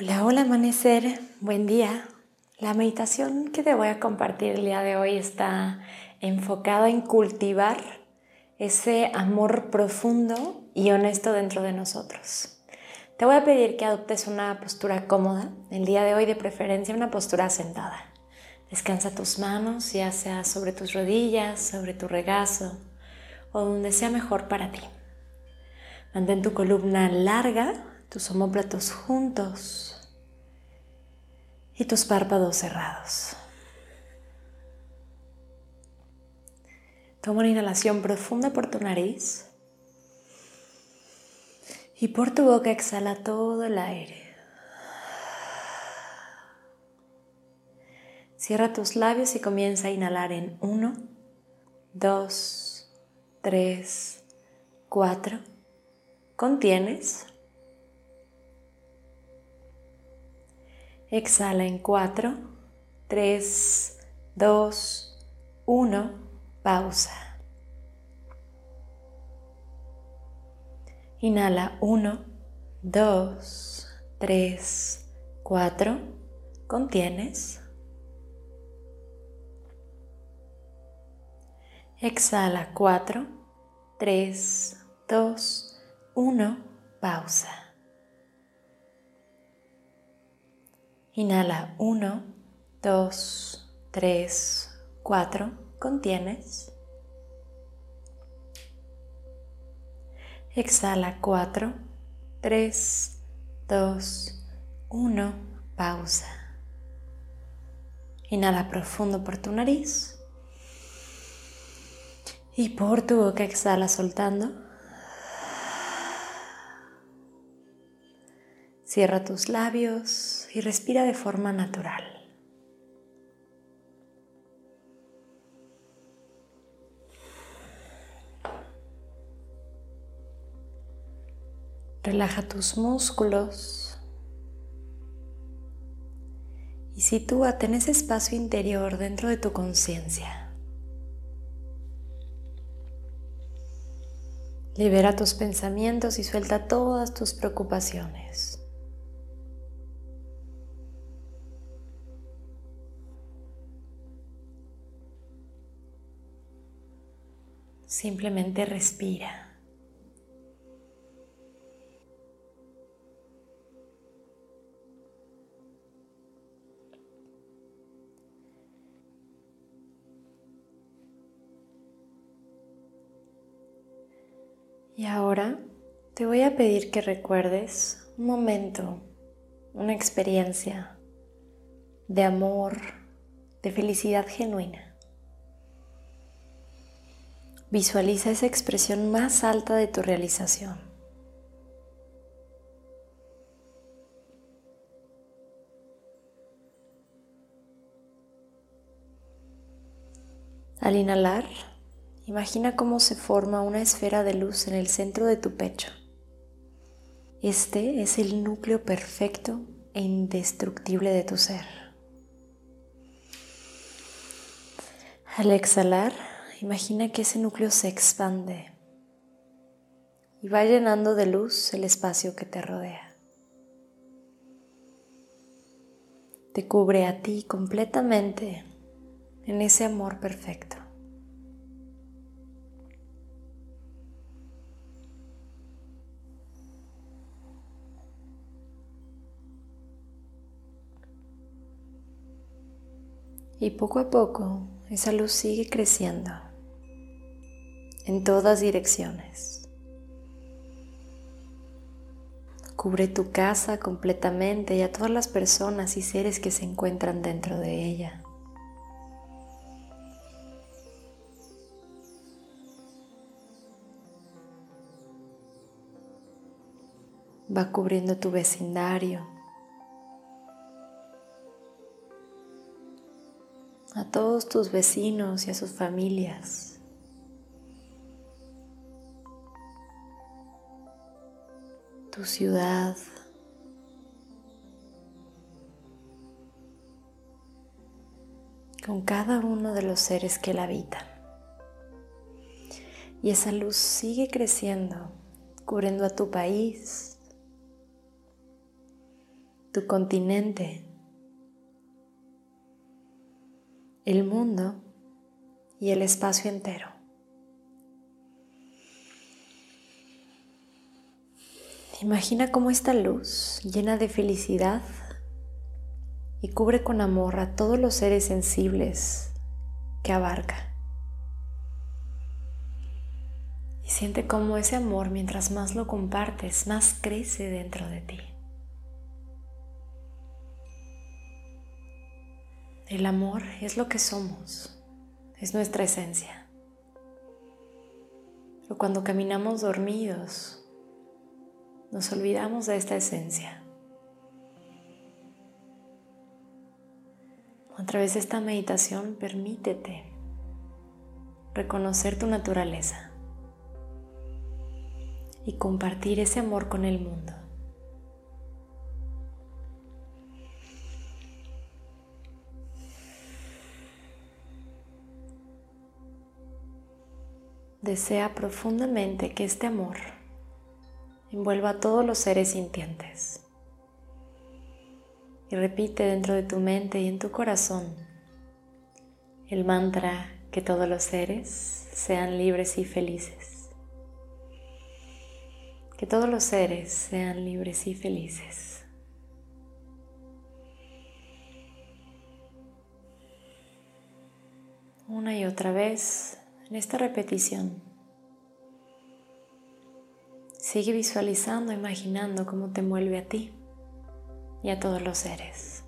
Hola, hola amanecer, buen día. La meditación que te voy a compartir el día de hoy está enfocada en cultivar ese amor profundo y honesto dentro de nosotros. Te voy a pedir que adoptes una postura cómoda, el día de hoy de preferencia una postura sentada. Descansa tus manos, ya sea sobre tus rodillas, sobre tu regazo o donde sea mejor para ti. Mantén tu columna larga, tus homóplatos juntos y tus párpados cerrados. Toma una inhalación profunda por tu nariz y por tu boca exhala todo el aire. Cierra tus labios y comienza a inhalar en 1, 2, 3, 4. Contienes. Exhala en 4, 3, 2, 1, pausa. Inhala 1, 2, 3, 4, contienes. Exhala 4, 3, 2, 1, pausa. Inhala 1, 2, 3, 4. Contienes. Exhala 4, 3, 2, 1. Pausa. Inhala profundo por tu nariz. Y por tu boca exhala soltando. Cierra tus labios y respira de forma natural. Relaja tus músculos y sitúate en ese espacio interior dentro de tu conciencia. Libera tus pensamientos y suelta todas tus preocupaciones. Simplemente respira. Y ahora te voy a pedir que recuerdes un momento, una experiencia de amor, de felicidad genuina. Visualiza esa expresión más alta de tu realización. Al inhalar, imagina cómo se forma una esfera de luz en el centro de tu pecho. Este es el núcleo perfecto e indestructible de tu ser. Al exhalar, imagina que ese núcleo se expande y va llenando de luz el espacio que te rodea. Te cubre a ti completamente en ese amor perfecto. Y poco a poco esa luz sigue creciendo en todas direcciones. Cubre tu casa completamente y a todas las personas y seres que se encuentran dentro de ella. va cubriendo tu vecindario, a todos tus vecinos y a sus familias. Tu ciudad, con cada uno de los seres que la habitan. Y esa luz sigue creciendo, cubriendo a tu país, tu continente, el mundo y el espacio entero. Imagina cómo esta luz llena de felicidad y cubre con amor a todos los seres sensibles que abarca. Y siente cómo ese amor, mientras más lo compartes, más crece dentro de ti. El amor es lo que somos, es nuestra esencia. Pero cuando caminamos dormidos, nos olvidamos de esta esencia. A través de esta meditación, permítete reconocer tu naturaleza y compartir ese amor con el mundo. Desea profundamente que este amor envuelva a todos los seres sintientes y repite dentro de tu mente y en tu corazón el mantra que todos los seres sean libres y felices. Que todos los seres sean libres y felices. Una y otra vez en esta repetición. Sigue visualizando, imaginando cómo te envuelve a ti y a todos los seres.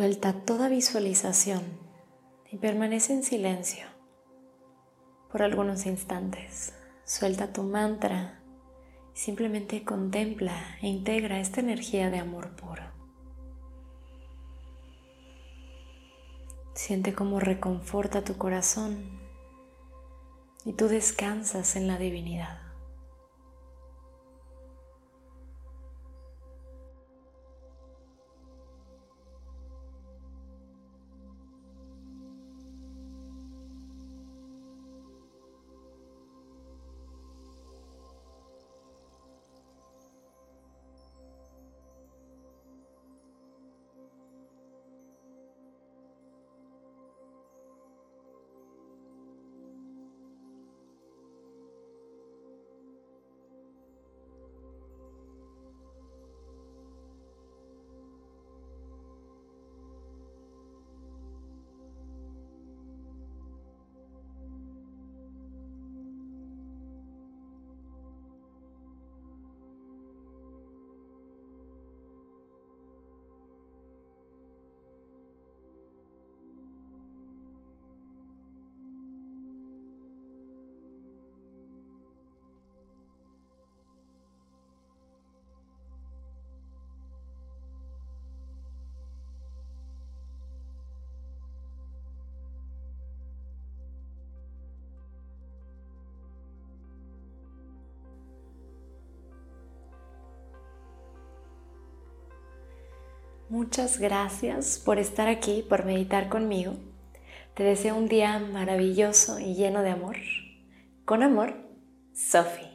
Suelta toda visualización y permanece en silencio por algunos instantes. Suelta tu mantra y simplemente contempla e integra esta energía de amor puro. Siente cómo reconforta tu corazón y tú descansas en la divinidad. Muchas gracias por estar aquí, por meditar conmigo. Te deseo un día maravilloso y lleno de amor. Con amor, Sophie.